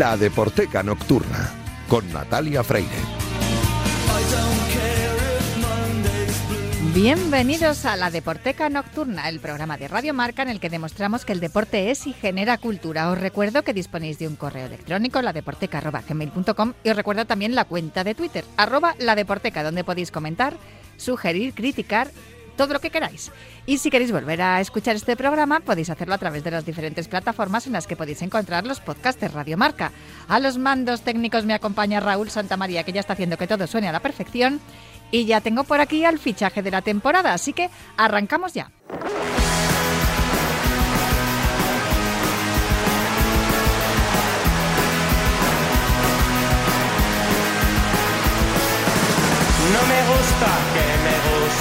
La Deporteca Nocturna con Natalia Freire. Bienvenidos a la Deporteca Nocturna, el programa de Radio Marca en el que demostramos que el deporte es y genera cultura. Os recuerdo que disponéis de un correo electrónico, ladeporteca.gmail.com y os recuerdo también la cuenta de Twitter, arroba ladeporteca, donde podéis comentar, sugerir, criticar todo lo que queráis. Y si queréis volver a escuchar este programa, podéis hacerlo a través de las diferentes plataformas en las que podéis encontrar los podcasts de Radio Marca. A los mandos técnicos me acompaña Raúl Santamaría, que ya está haciendo que todo suene a la perfección. Y ya tengo por aquí al fichaje de la temporada, así que arrancamos ya.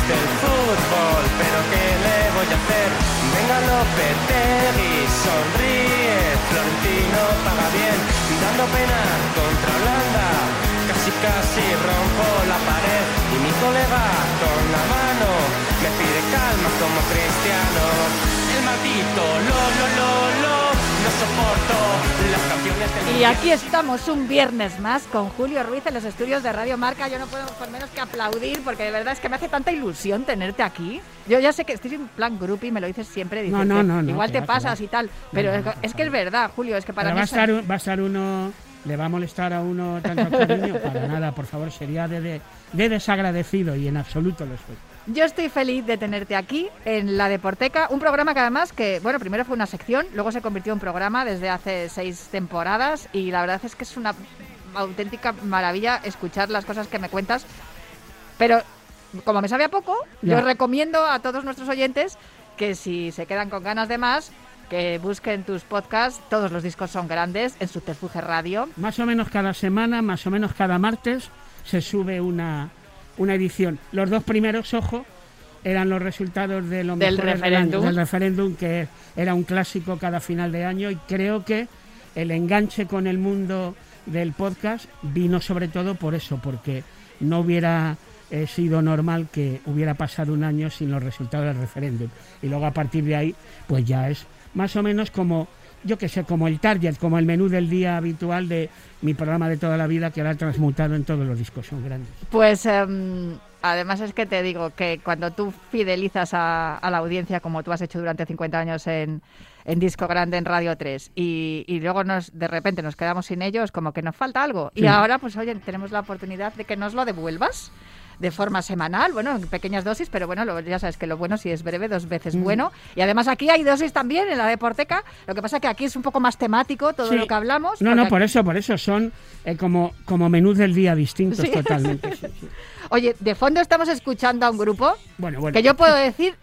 Guste el fútbol, pero ¿qué le voy a hacer? Venga Lopetegui, sonríe, Florentino paga bien, dando pena contra Holanda, casi casi rompo la pared y mi colega con la mano me pide calma como cristiano. El maldito lo lo lo lo no soporto las canciones del Y aquí estamos un viernes más con Julio Ruiz en los estudios de Radio Marca. Yo no puedo por menos que aplaudir porque de verdad es que me hace tanta ilusión tenerte aquí. Yo ya sé que estoy en plan grupo y me lo dices siempre. dices No, no, no, no, igual te pasas va. y tal. Pero No, es, no, es no, que es verdad, Julio, es que para Pero mí va a, es- estar, un- va a estar uno, le va a molestar a uno tanto cariño, para nada, por favor, sería de, de- de desagradecido y en absoluto lo soy. Yo estoy feliz de tenerte aquí en La Deporteca, un programa que además que, bueno, primero fue una sección, luego se convirtió en programa desde hace seis temporadas y la verdad es que es una auténtica maravilla escuchar las cosas que me cuentas, pero como me sabe a poco, yo recomiendo a todos nuestros oyentes que si se quedan con ganas de más, que busquen tus podcasts, todos los discos son grandes, en Subterfuge Radio. Más o menos cada semana, más o menos cada martes, se sube una, una edición. Los dos primeros, ojo, eran los resultados de lo Del referéndum. del referéndum, que era un clásico cada final de año, y creo que el enganche con el mundo del podcast vino sobre todo por eso, porque no hubiera eh, sido normal que hubiera pasado un año sin los resultados del referéndum. Y luego a partir de ahí, pues ya es más o menos como, yo que sé, como el target, como el menú del día habitual de mi programa de toda la vida que ahora ha transmutado en todos los discos, son grandes. Pues em, además es que te digo que cuando tú fidelizas a, a la audiencia como tú has hecho durante 50 años en, en Disco Grande en Radio 3 y, y luego nos de repente nos quedamos sin ellos, como que nos falta algo. Y ahora pues oye, tenemos la oportunidad de que nos lo devuelvas de forma semanal, bueno, en pequeñas dosis, pero bueno, lo- ya sabes que lo bueno si es breve, dos veces Mm. bueno. Y además aquí hay dosis también en la Deporteca, lo que pasa que aquí es un poco más temático todo Sí. lo que hablamos. No, no, por eso, por eso son eh, como, como menús del día distintos Sí. totalmente. sí. Oye, de fondo estamos escuchando a un grupo Bueno, bueno. que yo puedo decir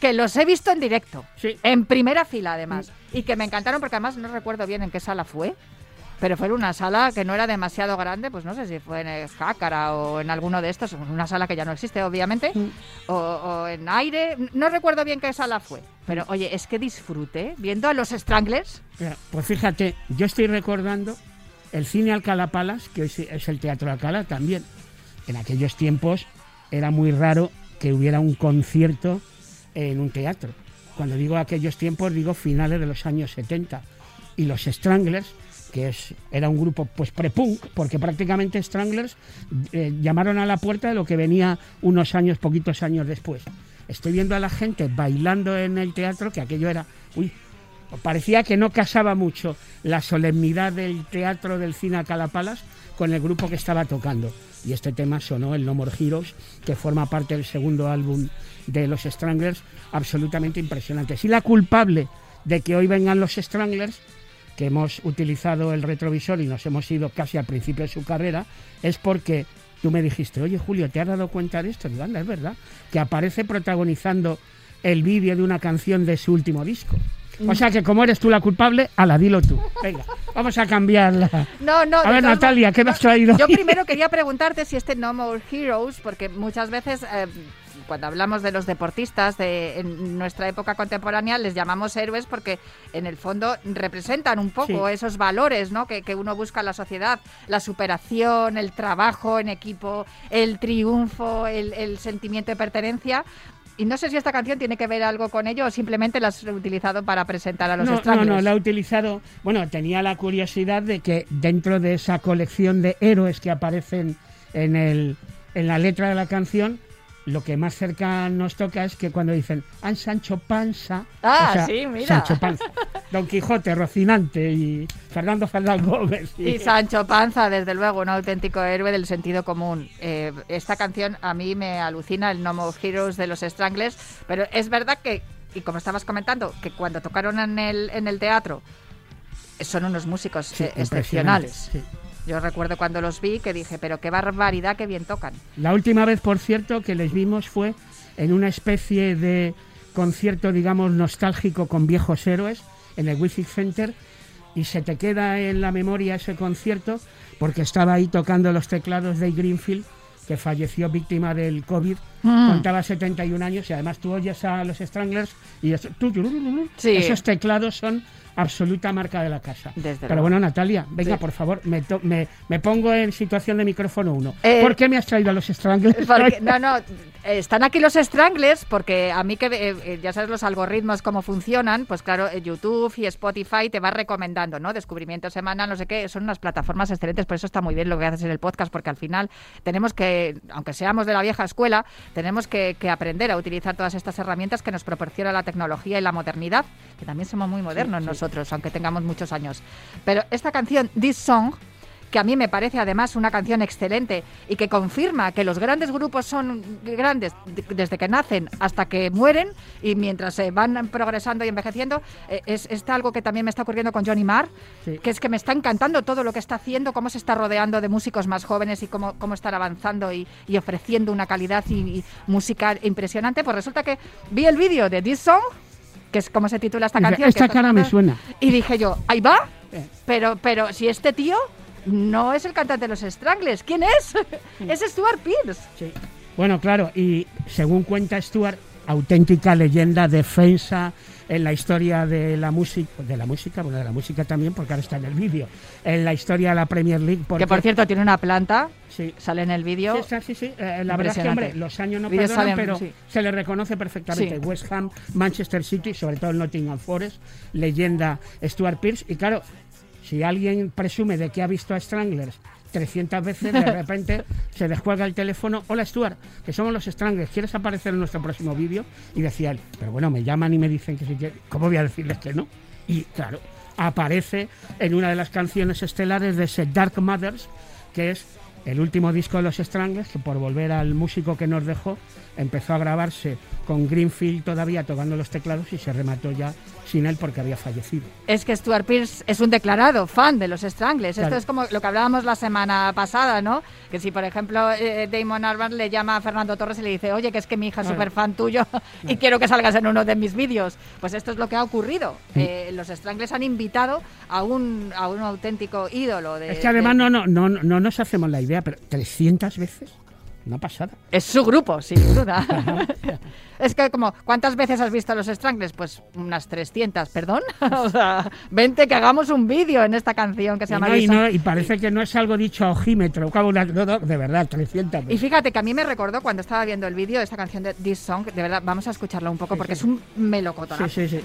que los he visto en directo, Sí. en primera fila además, y que me encantaron porque además no recuerdo bien en qué sala fue, pero fue en una sala que no era demasiado grande, pues no sé si fue en el Jácara o en alguno de estos, una sala que ya no existe obviamente, Mm. o, o en aire, no recuerdo bien qué sala fue, pero oye, es que disfruté viendo a los Stranglers, Pues fíjate, yo estoy recordando el cine Alcalá Palas, que hoy es el Teatro Alcalá también. En aquellos tiempos era muy raro que hubiera un concierto en un teatro. Cuando digo aquellos tiempos, digo finales de los años 70. Y los Stranglers, que es, era un grupo pues pre-punk, porque prácticamente Stranglers eh, llamaron a la puerta de lo que venía unos años, poquitos años después. Estoy viendo a la gente bailando en el teatro, que aquello era, uy, parecía que no casaba mucho la solemnidad del teatro del cine a Calapalas con el grupo que estaba tocando. Y este tema sonó el No More Heroes, que forma parte del segundo álbum de los Stranglers, absolutamente impresionante. Si la culpable de que hoy vengan los Stranglers, que hemos utilizado el retrovisor y nos hemos ido casi al principio de su carrera, es porque tú me dijiste, oye Julio, ¿te has dado cuenta de esto? Digo, anda, es verdad, que aparece protagonizando el vídeo de una canción de su último disco. O sea que como eres tú la culpable, ala, dilo tú. Venga, vamos a cambiarla. No, no. A ver, Natalia, ¿qué me has traído? Yo primero quería preguntarte si este No More Heroes, porque muchas veces eh, cuando hablamos de los deportistas de en nuestra época contemporánea les llamamos héroes porque en el fondo representan un poco Sí. esos valores ¿no? que, que uno busca en la sociedad, la superación, el trabajo en equipo, el triunfo, el, el sentimiento de pertenencia. Y no sé si esta canción tiene que ver algo con ello o simplemente la has utilizado para presentar a los no, no, no, la he utilizado. Bueno, tenía la curiosidad de que dentro de esa colección de héroes que aparecen en, el, en la letra de la canción, lo que más cerca nos toca es que cuando dicen ¡An Sancho Panza! Ah, sí, mira. Sancho Panza. Don Quijote, Rocinante y Fernando Fernán Gómez. Y Sancho Panza, desde luego, un auténtico héroe del sentido común. Eh, esta canción a mí me alucina, el No More Heroes de los Stranglers, pero es verdad que, y como estabas comentando, que cuando tocaron en el, en el teatro son unos músicos Sí, eh, excepcionales. sí. Yo recuerdo cuando los vi que dije, pero qué barbaridad, qué bien tocan. La última vez, por cierto, que les vimos fue en una especie de concierto, digamos, nostálgico con viejos héroes en el Wifi Center y se te queda en la memoria ese concierto porque estaba ahí tocando los teclados de Greenfield que falleció víctima del COVID, Mm. contaba 71 años y además tú oyes a los Stranglers y eso- Sí. esos teclados son absoluta marca de la casa. Desde Pero luego. bueno, Natalia, venga, Sí. por favor, me, me, me pongo en situación de micrófono uno. Eh, ¿Por qué me has traído a los Stranglers? Porque- no, no, están aquí los Stranglers porque a mí que eh, eh, ya sabes los algoritmos cómo funcionan, pues claro, eh, YouTube y Spotify te va recomendando, ¿no? Descubrimiento semanal, no sé qué, son unas plataformas excelentes, por eso está muy bien lo que haces en el podcast, porque al final tenemos que, aunque seamos de la vieja escuela, tenemos que, que aprender a utilizar todas estas herramientas que nos proporciona la tecnología y la modernidad, que también somos muy modernos nosotros, aunque tengamos muchos años. Pero esta canción, This Song, que a mí me parece además una canción excelente y que confirma que los grandes grupos son grandes de- desde que nacen hasta que mueren y mientras se van progresando y envejeciendo. eh, es, es algo que también me está ocurriendo con Johnny Marr, Sí. que es que me está encantando todo lo que está haciendo, cómo se está rodeando de músicos más jóvenes y cómo, cómo están avanzando y, y ofreciendo una calidad y, y musical impresionante. Pues resulta que vi el vídeo de This Song, que es como se titula esta canción. esta está cara me suena. Y dije yo, ahí va, Eh. pero, pero si este tío no es el cantante de los Stranglers, ¿quién es? es Stuart Pierce. Sí. Bueno, claro, y según cuenta Stuart, auténtica leyenda, defensa en la historia de la música, de la música, bueno, de la música también, porque ahora está en el vídeo, en la historia de la Premier League. Porque, Que por cierto tiene una planta, sí, sale en el vídeo. Sí, sí, sí. Eh, la verdad es que, hombre, los años no perdonan, salen, pero sí. se le reconoce perfectamente. Sí. West Ham, Manchester City, sobre todo el Nottingham Forest, leyenda Stuart Pierce. Y claro, si alguien presume de que ha visto a Stranglers 300 veces, de repente se descuelga el teléfono. Hola Stuart, que somos los Stranglers, ¿quieres aparecer en nuestro próximo vídeo? Y decía él, pero bueno, me llaman y me dicen que sí que... ¿Cómo voy a decirles que no? Y claro, aparece en una de las canciones estelares de ese Dark Mothers, que es el último disco de los Stranglers, que por volver al músico que nos dejó, empezó a grabarse con Greenfield todavía tocando los teclados y se remató ya sin él porque había fallecido. Es que Stuart Pierce es un declarado fan de los Stranglers. Esto es como lo que hablábamos la semana pasada, ¿no? Que si, por ejemplo, eh, Damon Albarn le llama a Fernando Torres y le dice, oye, que es que mi hija es súper fan tuyo y quiero que salgas en uno de mis vídeos. Pues esto es lo que ha ocurrido. Eh, los Stranglers han invitado a un, a un auténtico ídolo de... es que además de- no, no, no, no nos hacemos la idea, pero 300 veces, una pasada. Es su grupo, sin duda. es que como, ¿cuántas veces has visto a los Stranglers? Pues unas 300, perdón. o sea, vente que hagamos un vídeo en esta canción que se Y, llama no, y, This Song. no- y parece que no es algo dicho a ojímetro, no, no, de verdad, 300 Y fíjate que a mí me recordó cuando estaba viendo el vídeo de esta canción de This Song, de verdad, vamos a escucharla un poco Sí, porque sí. es un melocotón. Sí, sí, sí.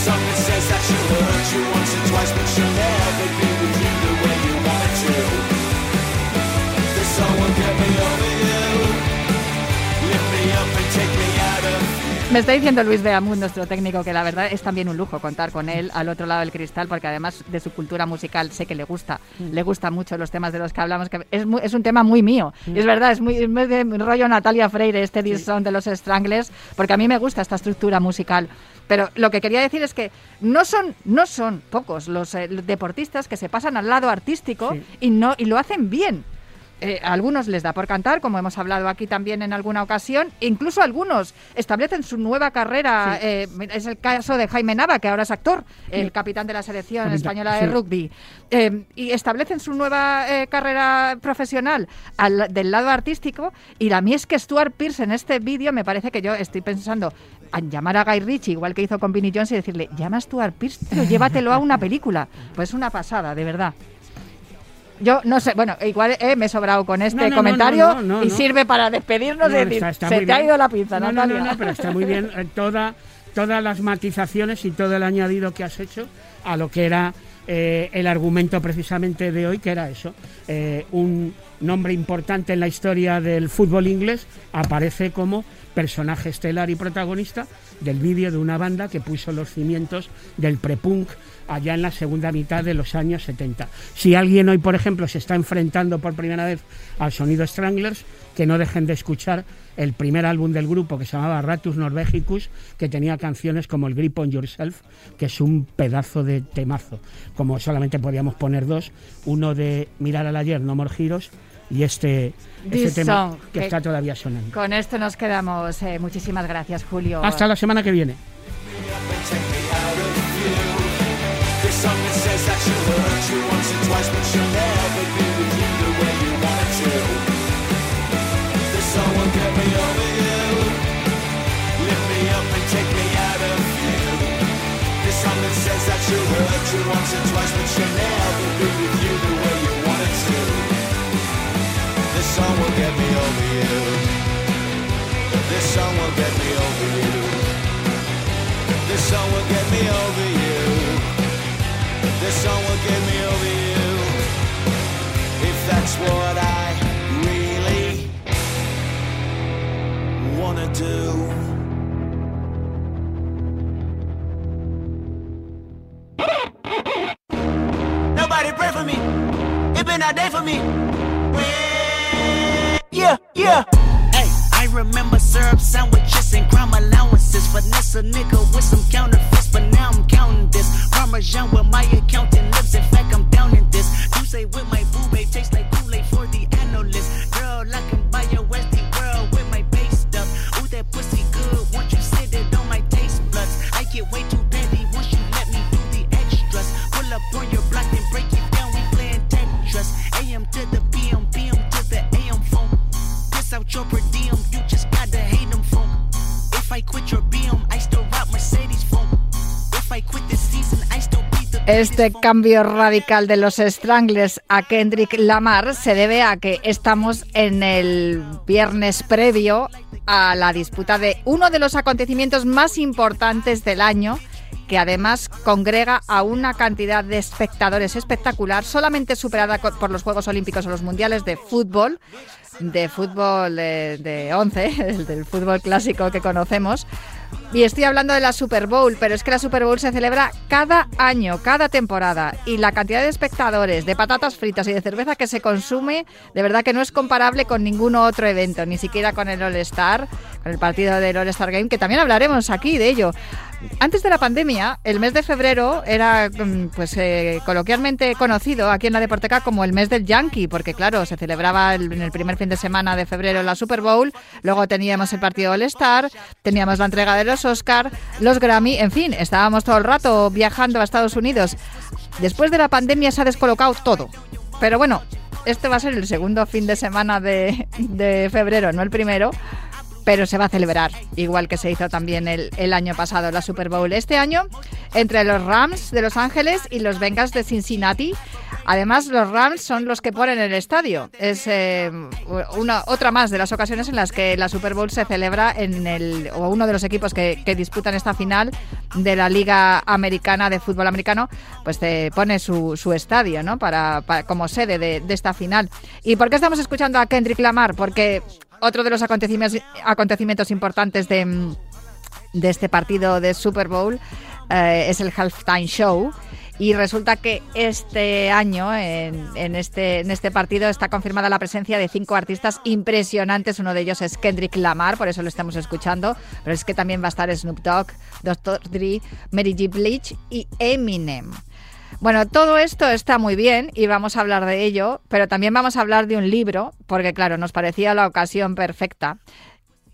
Something says that she'll hurt you once or twice, but she'll never be with you. Me está diciendo Luis Beamud, nuestro técnico, que la verdad es también un lujo contar con él al otro lado del cristal, porque además de su cultura musical sé que le gusta, le gusta mucho los temas de los que hablamos, que es, un tema muy mío. Y es verdad, es muy, es muy de rollo Natalia Freire, este Song de los Stranglers, porque a mí me gusta esta estructura musical. Pero lo que quería decir es que no son, no son pocos los eh, deportistas que se pasan al lado artístico Sí. y, no, y lo hacen bien. Eh, a algunos les da por cantar, como hemos hablado aquí también en alguna ocasión. Incluso algunos establecen su nueva carrera. eh, es el caso de Jaime Nava, que ahora es actor, el capitán de la selección Capitán, española de sí. rugby. Eh, y establecen su nueva eh, carrera profesional al- del lado artístico. Y a mí es que Stuart Pierce en este vídeo me parece que yo estoy pensando en llamar a Guy Ritchie, igual que hizo con Vinnie Jones, y decirle, llama a Stuart Pierce, tío, llévatelo a una película. Pues una pasada, de verdad. Yo no sé, bueno, igual eh, me he sobrado con este No, no, no, comentario no, y sirve para despedirnos No, y decir, está- está se te ha ido la pinza, no, no, Natalia. no, no, pero está muy bien eh, toda, todas las matizaciones y todo el añadido que has hecho a lo que era eh, el argumento precisamente de hoy, que era eso. eh, un nombre importante en la historia del fútbol inglés aparece como personaje estelar y protagonista del vídeo de una banda que puso los cimientos del prepunk allá en la segunda mitad de los años 70. Si alguien hoy, por ejemplo, se está enfrentando por primera vez al sonido Stranglers, que no dejen de escuchar el primer álbum del grupo que se llamaba Ratus Norvegicus, que tenía canciones como el Grip on Yourself, que es un pedazo de temazo. Como solamente podíamos poner dos, uno de Mirar al ayer, No More Heroes, y este, este tema que que- está todavía sonando. Con esto nos quedamos. eh, muchísimas gracias, Julio. Hasta la semana que viene. Something says that you hurt you once or twice, but you'll never be with you the way you wanted to. There's someone get me over you, lift me up and take me out of you. There's something that says that you hurt you once or twice, but you'll never be with you the way you wanted to. This song will get me over you. This song will get me over you. This song will get me over you. This song will get me over you. If that's what I really wanna do. Nobody pray for me. It been a day for me. Yeah, yeah. Finesse a nigga with some counterfeits, but now I'm counting this. Parmesan where my accountant lives. In fact, I'm down in this. You say with my boo babe tastes like Kool-Aid for the analyst. Girl, I can buy your Westie Este cambio radical de los Stranglers a Kendrick Lamar se debe a que estamos en el viernes previo a la disputa de uno de los acontecimientos más importantes del año que además congrega a una cantidad de espectadores espectacular, solamente superada por los Juegos Olímpicos o los Mundiales de fútbol, de fútbol eh, de 11, el del fútbol clásico que conocemos. Y estoy hablando de la Super Bowl, pero es que la Super Bowl se celebra cada año, cada temporada. Y la cantidad de espectadores, de patatas fritas y de cerveza que se consume, de verdad que no es comparable con ningún otro evento, ni siquiera con el All-Star, con el partido del All-Star Game, que también hablaremos aquí de ello. Antes de la pandemia, el mes de febrero era mm, pues eh, coloquialmente conocido aquí en la Deporteca como el mes del Yankee, porque claro, se celebraba el- en el primer fin de semana de febrero la Super Bowl, luego teníamos el partido All-Star, teníamos la entrega de los Oscar, los Grammy, en fin, estábamos todo el rato viajando a Estados Unidos. Después de la pandemia se ha descolocado todo. Pero bueno, este va a ser el segundo fin de semana de febrero, no el primero pero se va a celebrar, igual que se hizo también el, el año pasado, la Super Bowl. Este año, entre los Rams de Los Ángeles y los Bengals de Cincinnati. Además, los Rams son los que ponen el estadio. Es eh, una, otra más de las ocasiones en las que la Super Bowl se celebra en el, o uno de los equipos que, disputan esta final de la Liga Americana de Fútbol Americano, pues te pone su, su estadio, ¿no? Para, para- como sede de, de esta final. ¿Y por qué estamos escuchando a Kendrick Lamar? Porque otro de los acontecimientos, importantes de, este partido de Super Bowl eh, es el halftime show. Y resulta que este año, este, en este partido, está confirmada la presencia de cinco artistas impresionantes. Uno de ellos es Kendrick Lamar, por eso lo estamos escuchando. Pero es que también va a estar Snoop Dogg, Dr. Dre, Mary J. Blige y Eminem. Bueno, todo esto está muy bien y vamos a hablar de ello, pero también vamos a hablar de un libro, porque claro, nos parecía la ocasión perfecta,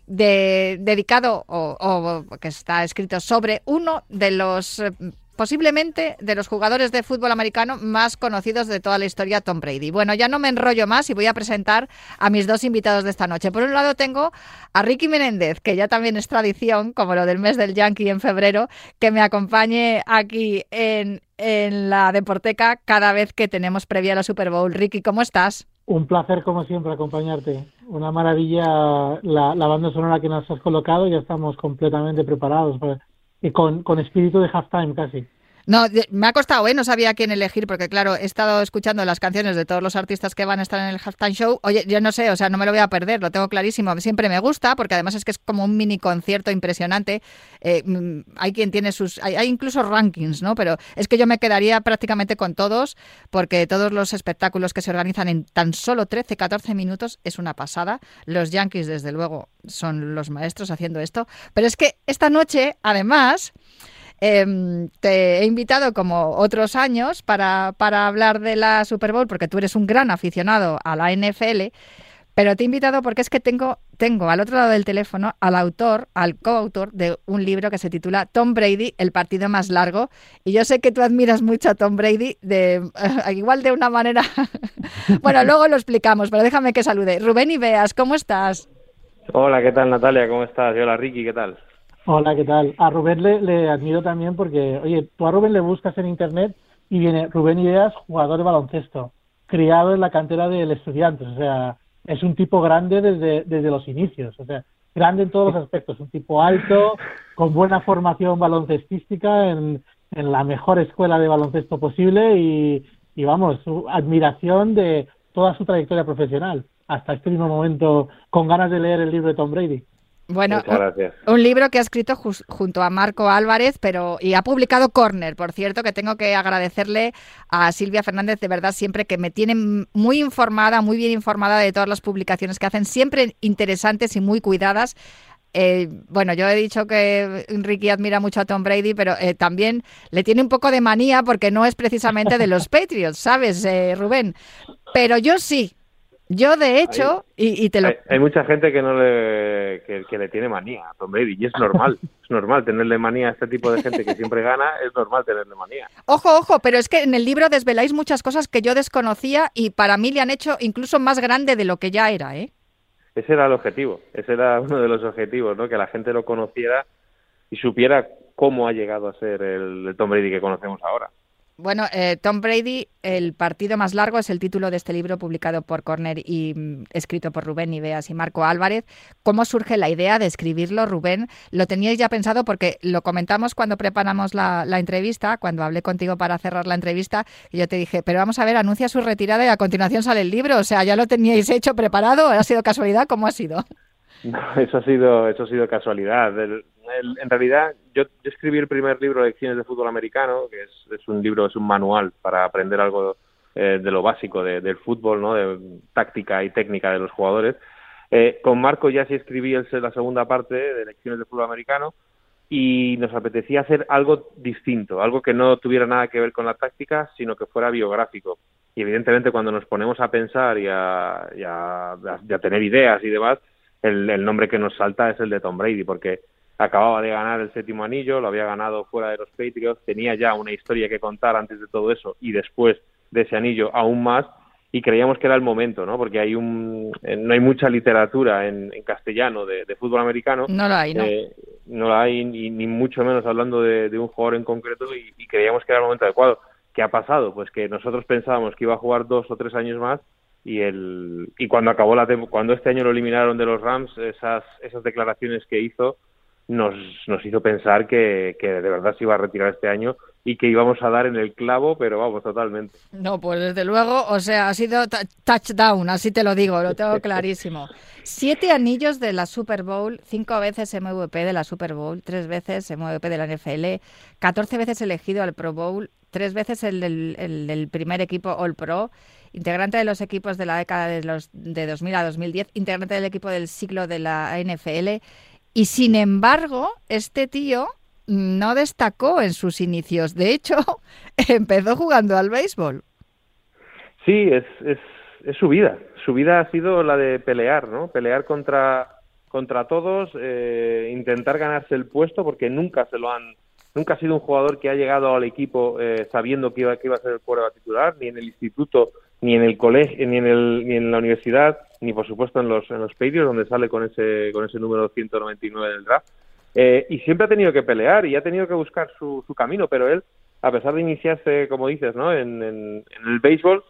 de, dedicado o, o que está escrito sobre uno de los eh, posiblemente de los jugadores de fútbol americano más conocidos de toda la historia, Tom Brady. Bueno, ya no me enrollo más y voy a presentar a mis dos invitados de esta noche. Por un lado tengo a Ricky Menéndez, que ya también es tradición, como lo del mes del Yankee en febrero, que me acompañe aquí en en la Deporteca cada vez que tenemos previa la Super Bowl. Ricky, ¿cómo estás? Un placer, como siempre, acompañarte. Una maravilla la, la banda sonora que nos has colocado. Ya estamos completamente preparados para- y con, con espíritu de halftime casi. No, me ha costado, ¿eh? No sabía quién elegir, porque claro, he estado escuchando las canciones de todos los artistas que van a estar en el halftime show. Oye, yo no sé, o sea, no me lo voy a perder, lo tengo clarísimo. Siempre me gusta, porque además es que es como un mini concierto impresionante. Eh, mm, hay quien tiene sus. Hay, hay incluso rankings, ¿no? Pero es que yo me quedaría prácticamente con todos, porque todos los espectáculos que se organizan en tan solo 13, 14 minutos es una pasada. Los Yankees, desde luego, son los maestros haciendo esto. Pero es que esta noche, además. Em, te he invitado como otros años para, para hablar de la Super Bowl, porque tú eres un gran aficionado a la NFL, pero te he invitado porque es que tengo, tengo al otro lado del teléfono al autor, al coautor de un libro que se titula Tom Brady, el partido más largo. Y yo sé que tú admiras mucho a Tom Brady, de, igual de una manera... bueno, luego lo explicamos, pero déjame que salude. Rubén Ibeas, ¿cómo estás? Hola, ¿qué tal Natalia? ¿Cómo estás? Y hola Ricky, ¿qué tal? Hola, ¿qué tal? A Rubén le, le admiro también porque, oye, tú a Rubén le buscas en internet y viene Rubén Ideas, jugador de baloncesto, criado en la cantera del Estudiantes. O sea, es un tipo grande desde, desde los inicios. O sea, grande en todos los aspectos. Un tipo alto, con buena formación baloncestística en, en la mejor escuela de baloncesto posible y, y vamos, su admiración de toda su trayectoria profesional hasta este mismo momento con ganas de leer el libro de Tom Brady. Bueno. Un libro que ha escrito junto a Marco Álvarez, pero y ha publicado Corner, por cierto, que tengo que agradecerle a Silvia Fernández de verdad siempre que me tiene muy informada, muy bien informada de todas las publicaciones que hacen, siempre interesantes y muy cuidadas. Eh, bueno, yo he dicho que Ricky admira mucho a Tom Brady, pero eh, también le tiene un poco de manía porque no es precisamente de los Patriots, ¿sabes, eh, Rubén? Pero yo sí. Yo, de hecho, y, y te lo, Hay, hay mucha gente que no le que, que le tiene manía a Tom Brady y es normal, es normal tenerle manía a este tipo de gente que siempre gana, es normal tenerle manía. Ojo, ojo, pero es que en el libro desveláis muchas cosas que yo desconocía y para mí le han hecho incluso más grande de lo que ya era, ¿eh? Ese era el objetivo, ese era uno de los objetivos, ¿no? Que la gente lo conociera y supiera cómo ha llegado a ser el, el Tom Brady que conocemos ahora. Bueno, eh, Tom Brady, el partido más largo es el título de este libro publicado por Corner y mm, escrito por Rubén Ibeas y Marco Álvarez. ¿Cómo surge la idea de escribirlo, Rubén? ¿Lo teníais ya pensado? Porque lo comentamos cuando preparamos la, la entrevista, cuando hablé contigo para cerrar la entrevista, y yo te dije, pero vamos a ver, anuncia su retirada y a continuación sale el libro. O sea, ¿ya lo teníais hecho, preparado? ¿Ha sido casualidad? ¿Cómo ha sido? No, eso ha sido, eso ha sido casualidad. El- en realidad, yo, yo escribí el primer libro lecciones de fútbol americano, que es, un libro, es un manual para aprender algo eh, de lo básico de- del fútbol, ¿no? De táctica y técnica de los jugadores. Eh, con Marco ya sí escribí el- la segunda parte de lecciones de fútbol americano y nos apetecía hacer algo distinto, algo que no tuviera nada que ver con la táctica, sino que fuera biográfico. Y evidentemente cuando nos ponemos a pensar y a, y a- tener ideas y demás, el nombre que nos salta es el de Tom Brady, porque acababa de ganar el séptimo anillo, lo había ganado fuera de los Patriots, tenía ya una historia que contar antes de todo eso y después de ese anillo aún más, y creíamos que era el momento, ¿no? Porque hay un, eh, no hay mucha literatura en, en castellano de, de fútbol americano. No lo hay, ¿no? Eh, no la hay, ni, ni mucho menos hablando de, de un jugador en concreto, y, y creíamos que era el momento adecuado. ¿Qué ha pasado? Pues que nosotros pensábamos que iba a jugar dos o tres años más y el y cuando acabó la cuando este año lo eliminaron de los Rams esas esas declaraciones que hizo nos nos hizo pensar que, que de verdad se iba a retirar este año y que íbamos a dar en el clavo pero vamos totalmente No, pues desde luego, o sea, ha sido touchdown, así te lo digo, lo tengo clarísimo. Siete anillos de la Super Bowl, cinco veces MVP de la Super Bowl, tres veces MVP de la NFL, catorce veces elegido al Pro Bowl, tres veces el del, el del primer equipo All Pro, integrante de los equipos de la década de, los, de 2000 a 2010, integrante del equipo del siglo de la NFL. Y sin embargo, este tío no destacó en sus inicios. De hecho, empezó jugando al béisbol. Sí, es, es, su vida. Su vida ha sido la de pelear, ¿no? Pelear contra, contra todos, eh, intentar ganarse el puesto, porque nunca se lo han, nunca ha sido un jugador que ha llegado al equipo eh, sabiendo que iba, que iba a ser el quarterback titular, ni en el instituto, ni en el colegio, ni en el, ni en la universidad, ni por supuesto en los, en los Patriots, donde sale con ese, con ese número 199 del draft. Eh, y siempre ha tenido que pelear y ha tenido que buscar su, su camino, pero él a pesar de iniciarse, como dices, ¿no? En, en- en el béisbol,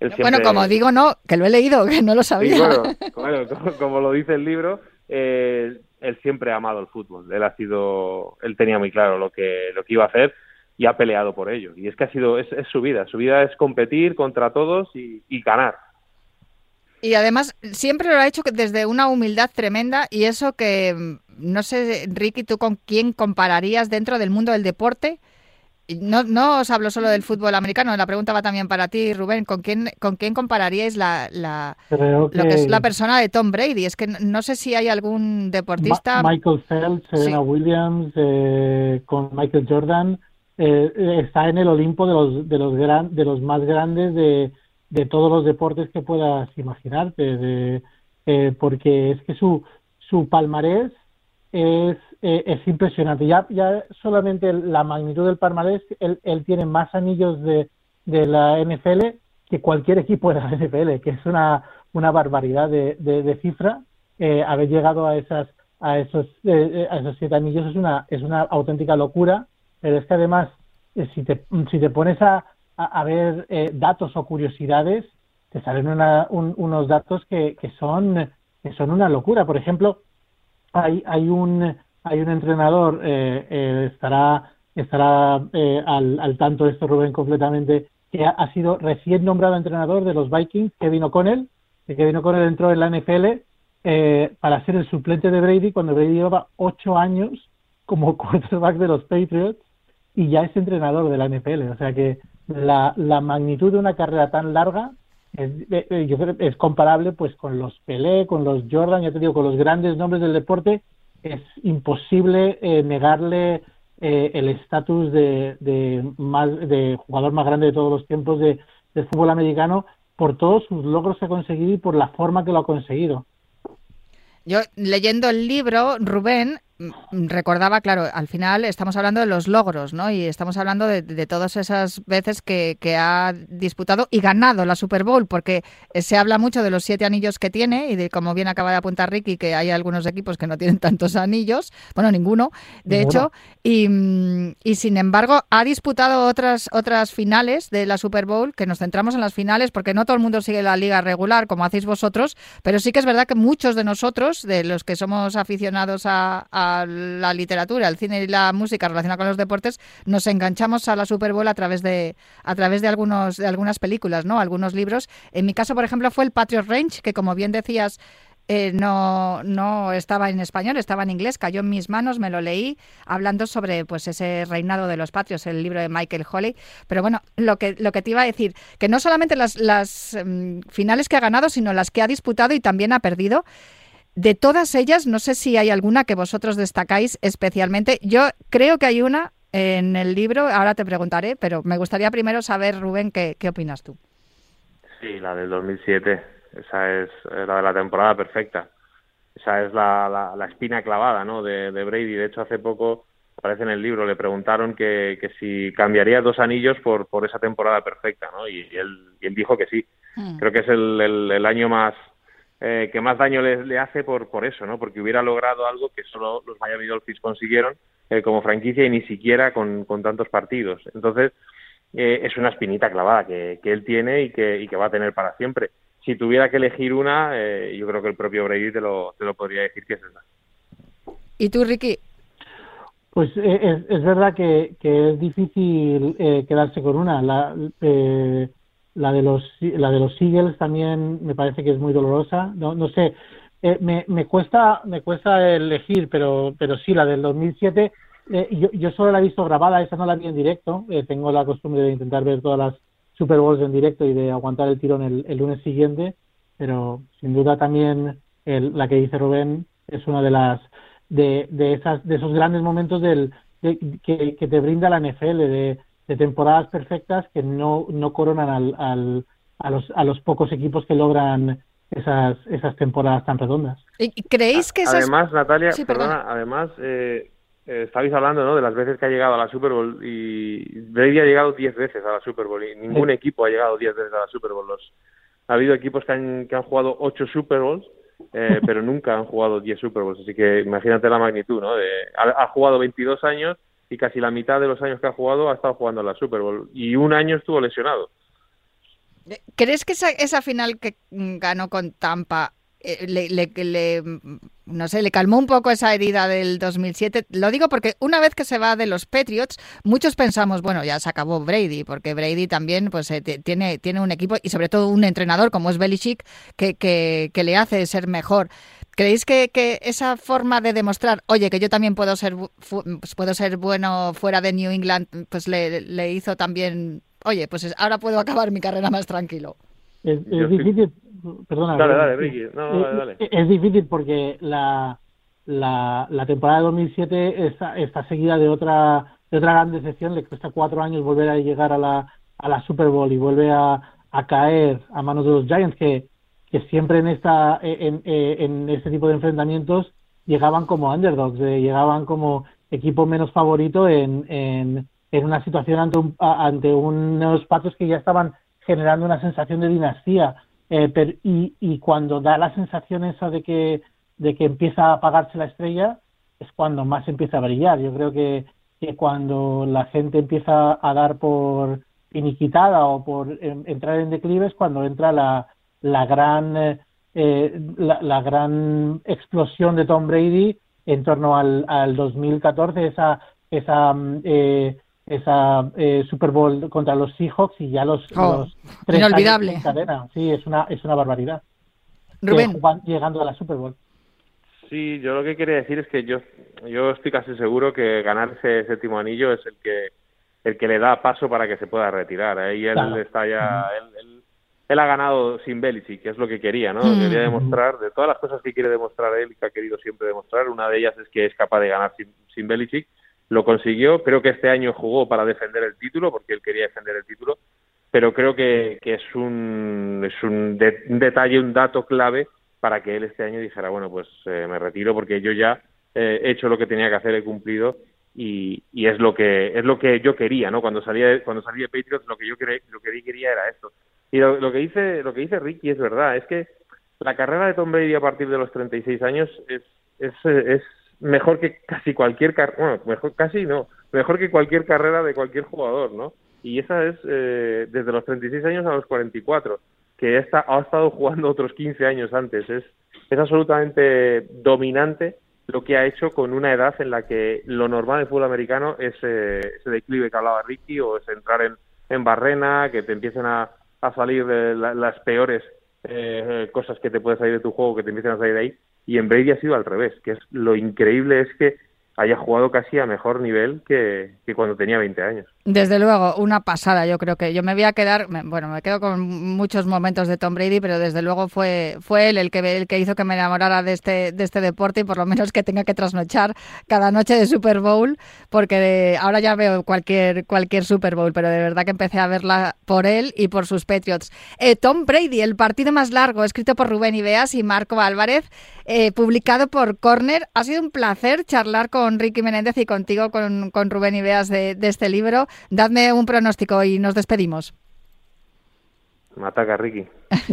él Bueno, siempre- como digo, no, que lo he leído, que no lo Sí, sabía. bueno, bueno, como, como lo dice el libro, eh, él siempre ha amado el fútbol. Él ha sido, él tenía muy claro lo que lo que iba a hacer y ha peleado por ello. Y es que ha sido es, es su vida. Su vida es competir contra todos y, y ganar. Y además siempre lo ha hecho desde una humildad tremenda y eso que, mm, no sé, Ricky, ¿tú con quién compararías dentro del mundo del deporte? No, no os hablo solo del fútbol americano, la pregunta va también para ti, Rubén. ¿Con quién, con quién compararíais la, la- lo que es la persona de Tom Brady? Es que no- no sé si hay algún deportista... Ma- Michael Phelps, Serena Sí. Williams, eh, con Michael Jordan, eh, está en el Olimpo de los de los gran, de los más grandes de, de todos los deportes que puedas imaginarte, de- eh, porque es que su su palmarés es eh, es impresionante. Ya ya solamente la magnitud del palmarés, él, él tiene más anillos de de la NFL que cualquier equipo de la NFL, que es una una barbaridad de, de, de cifra. Eh, haber llegado a esas a esos eh, eh, a esos siete anillos es una es una auténtica locura pero es que además eh, si te si te pones a, a, ver eh, datos o curiosidades te salen una- un- unos datos que, que son que son una locura. Por ejemplo hay hay un hay un entrenador eh, eh, estará estará eh, al, al tanto de esto Rubén completamente que ha, ha sido recién nombrado entrenador de los Vikings Kevin O'Connell que Kevin O'Connell entró en la NFL eh, para ser el suplente de Brady cuando Brady llevaba ocho años como quarterback de los Patriots y ya es entrenador de la NFL. O sea que la, la magnitud de una carrera tan larga es, eh, eh, yo es comparable pues con los Pelé, con los Jordan, ya te digo, con los grandes nombres del deporte. Es imposible eh, negarle eh, el estatus de, de, de jugador más grande de todos los tiempos de, del fútbol americano por todos sus logros que ha conseguido y por la forma que lo ha conseguido. Yo leyendo el libro, Rubén recordaba, claro, al final estamos hablando de los logros, ¿no? Y estamos hablando de, de todas esas veces que, que ha disputado y ganado la Super Bowl, porque se habla mucho de los siete anillos que tiene y de, como bien acaba de apuntar Ricky, que hay algunos equipos que no tienen tantos anillos, bueno, ninguno, de Ninguno. hecho, y, mm, y sin embargo ha disputado otras, otras finales de la Super Bowl, que nos centramos en las finales, porque no todo el mundo sigue la liga regular como hacéis vosotros, pero sí que es verdad que muchos de nosotros, de los que somos aficionados a, a la literatura, el cine y la música relacionada con los deportes, nos enganchamos a la Super Bowl a través de a través de algunos de algunas películas, ¿no? Algunos libros. En mi caso, por ejemplo, fue el Patriot Range, que como bien decías, eh, no, no estaba en español, estaba en inglés, cayó en mis manos, me lo leí, hablando sobre pues ese reinado de los patrios, el libro de Michael Holly. Pero bueno, lo que, lo que te iba a decir, que no solamente las, las mm, finales que ha ganado, sino las que ha disputado y también ha perdido. De todas ellas, no sé si hay alguna que vosotros destacáis especialmente. Yo creo que hay una en el libro, ahora te preguntaré, pero me gustaría primero saber, Rubén, qué, qué opinas tú. Sí, la del 2007. Esa es la de la temporada perfecta. Esa es la, la, la espina clavada ¿no? de, de Brady. De hecho, hace poco, aparece en el libro, le preguntaron que, que si cambiaría dos anillos por, por esa temporada perfecta. ¿no? Y, él, y él dijo que sí. Creo que es el, el, el año más eh, que más daño le, le hace por, por eso, ¿no? porque hubiera logrado algo que solo los Miami Dolphins consiguieron eh, como franquicia y ni siquiera con, con tantos partidos. Entonces, eh, es una espinita clavada que, que él tiene y que, y que va a tener para siempre. Si tuviera que elegir una, eh, yo creo que el propio Brady te lo, te lo podría decir que es esa. ¿Y tú, Ricky? Pues eh, es, es verdad que, que es difícil eh, quedarse con una. La, eh, la de los la de los Eagles también me parece que es muy dolorosa. No, no sé, eh, me, me cuesta me cuesta elegir, pero pero sí la del 2007. eh, yo, yo solo la he visto grabada, esa no la vi en directo. eh, tengo la costumbre de intentar ver todas las Super Bowls en directo y de aguantar el tirón el, el lunes siguiente. Pero sin duda también el- la que dice Rubén es una de las de, de esas de esos grandes momentos del de- que, que te brinda la NFL de, de temporadas perfectas que no, no coronan al, al, a los a los pocos equipos que logran esas esas temporadas tan redondas. ¿Y- ¿Creéis que esas... Además, Natalia, Sí, perdona, además, eh, eh, estabais hablando ¿no? de las veces que ha llegado a la Super Bowl y Brady ha llegado 10 veces a la Super Bowl y ningún Sí. equipo ha llegado 10 veces a la Super Bowl. Los, ha habido equipos que han, que han jugado 8 Super Bowls, eh, pero nunca han jugado 10 Super Bowls, así que imagínate la magnitud, ¿no? De, ha, ha jugado 22 años y casi la mitad de los años que ha jugado ha estado jugando en la Super Bowl y un año estuvo lesionado. ¿Crees que esa, esa final que ganó con Tampa eh, le, le- le, no sé, le calmó un poco esa herida del 2007? Lo digo porque una vez que se va de los Patriots, muchos pensamos, bueno, ya se acabó Brady, porque Brady también pues eh, tiene, tiene un equipo y sobre todo un entrenador como es Belichick que, que le hace ser mejor. ¿Creéis que, que esa forma de demostrar, oye, que yo también puedo ser pues puedo ser bueno fuera de New England, pues le, le hizo también, oye, pues es- ahora puedo acabar mi carrera más tranquilo? Es, es difícil, perdona. Dale, dale. Ricky. No, dale, Eh, dale. eh, Es difícil porque la, la, la temporada de 2007 está, está seguida de otra de otra gran decepción. Le cuesta cuatro años volver a llegar a la, a la Super Bowl y vuelve a, a caer a manos de los Giants, que, que siempre en, esta, en, en, en este tipo de enfrentamientos llegaban como underdogs, eh, llegaban como equipo menos favorito en, en, una situación ante, un, ante unos patos que ya estaban generando una sensación de dinastía. Eh, y, y cuando da la sensación esa de que, de que empieza a apagarse la estrella, es cuando más empieza a brillar. Yo creo que, que cuando la gente empieza a dar por finiquitada o por em, entrar en declive es cuando entra la, la gran eh, eh, la, la gran explosión de Tom Brady en torno al, al 2014, esa esa mm, eh, esa eh, Super Bowl contra los Seahawks y ya los, Oh, los tres años inolvidable. en cadena. Sí, es una es una barbaridad. Rubén. llegando a la Super Bowl. Sí, yo lo que quería decir es que yo, yo estoy casi seguro que ganar ese séptimo anillo es el que el que le da paso para que se pueda retirar. Ahí él Claro. está ya, él, él- él ha ganado sin Belichick, que es lo que quería, ¿no? Mm. Quería demostrar, de todas las cosas que quiere demostrar él y que ha querido siempre demostrar, una de ellas es que es capaz de ganar sin, sin Belichick. Lo consiguió, creo que este año jugó para defender el título, porque él quería defender el título, pero creo que, que es un, es un, de- un detalle, un dato clave para que él este año dijera, bueno, pues eh, me retiro porque yo ya eh, he hecho lo que tenía que hacer, he cumplido y, y es lo que es lo que yo quería, ¿no? Cuando salía de, cuando salí de Patriots lo que yo quería, lo que quería era esto. Y lo, lo que dice lo que dice Ricky es verdad, es que la carrera de Tom Brady a partir de los 36 años es es, es mejor que casi cualquier carrera, bueno, mejor casi no, mejor que cualquier carrera de cualquier jugador, ¿no? Y esa es eh, desde los 36 años a los 44, que esta, ha estado jugando otros 15 años antes. Es, es absolutamente dominante lo que ha hecho con una edad en la que lo normal del fútbol americano es eh, ese declive que hablaba Ricky o es entrar en, en barrena, que te empiecen a, a salir de la- las peores eh, cosas que te pueden salir de tu juego, que te empiecen a salir de ahí. Y en Brady ha sido al revés, que es lo increíble es que haya jugado casi a mejor nivel que, que cuando tenía 20 años. Desde luego, una pasada, yo creo que yo me voy a quedar, bueno, me quedo con muchos momentos de Tom Brady, pero desde luego fue, fue él el que, el que hizo que me enamorara de este, de este deporte y por lo menos que tenga que trasnochar cada noche de Super Bowl, porque ahora ya veo cualquier, cualquier Super Bowl, pero de verdad que empecé a verla por él y por sus Patriots. Eh, Tom Brady, el partido más largo, escrito por Rubén Ibeas y Marco Álvarez, eh, publicado por Corner. Ha sido un placer charlar con Ricky Menéndez y contigo, con, con Rubén Ibeas de, de este libro. Dadme un pronóstico y nos despedimos. Me ataca Ricky.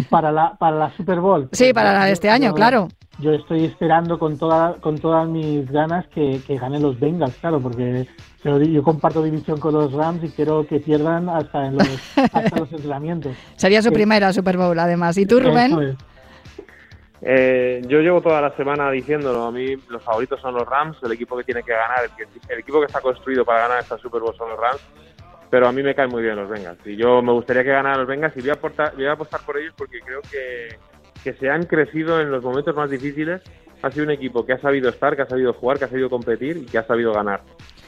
para la para la Super Bowl. Sí, para la de este año, Yo- claro. Yo estoy esperando con toda con todas mis ganas que, que ganen los Bengals, claro, porque yo comparto división con los Rams y quiero que pierdan hasta en los hasta los entrenamientos. Sería su Sí. primera Super Bowl, además. ¿Y tú, Eso Rubén? Eh, yo llevo toda la semana diciéndolo. A mí los favoritos son los Rams, el equipo que tiene que ganar, el, que- el equipo que está construido para ganar esta Super Bowl son los Rams. Pero a mí me caen muy bien los Bengals. Y yo me gustaría que ganaran los Bengals y voy a, aportar- voy a apostar por ellos porque creo que, que se han crecido en los momentos más difíciles. Ha sido un equipo que ha sabido estar, que ha sabido jugar, que ha sabido competir y que ha sabido ganar.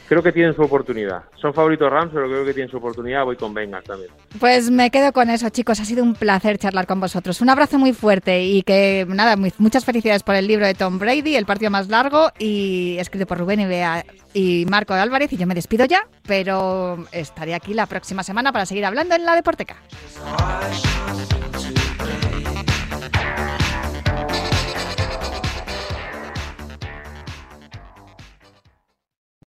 Creo que tienen su oportunidad. Son favoritos Rams, pero creo que tienen su oportunidad. Voy con Bengals también. Pues me quedo con eso, chicos. Ha sido un placer charlar con vosotros. Un abrazo muy fuerte y que, nada, muchas felicidades por el libro de Tom Brady, el partido más largo, y escrito por Rubén y, Bea- y Marco Álvarez. Y yo me despido ya, pero estaré aquí la próxima semana para seguir hablando en la Deporteca.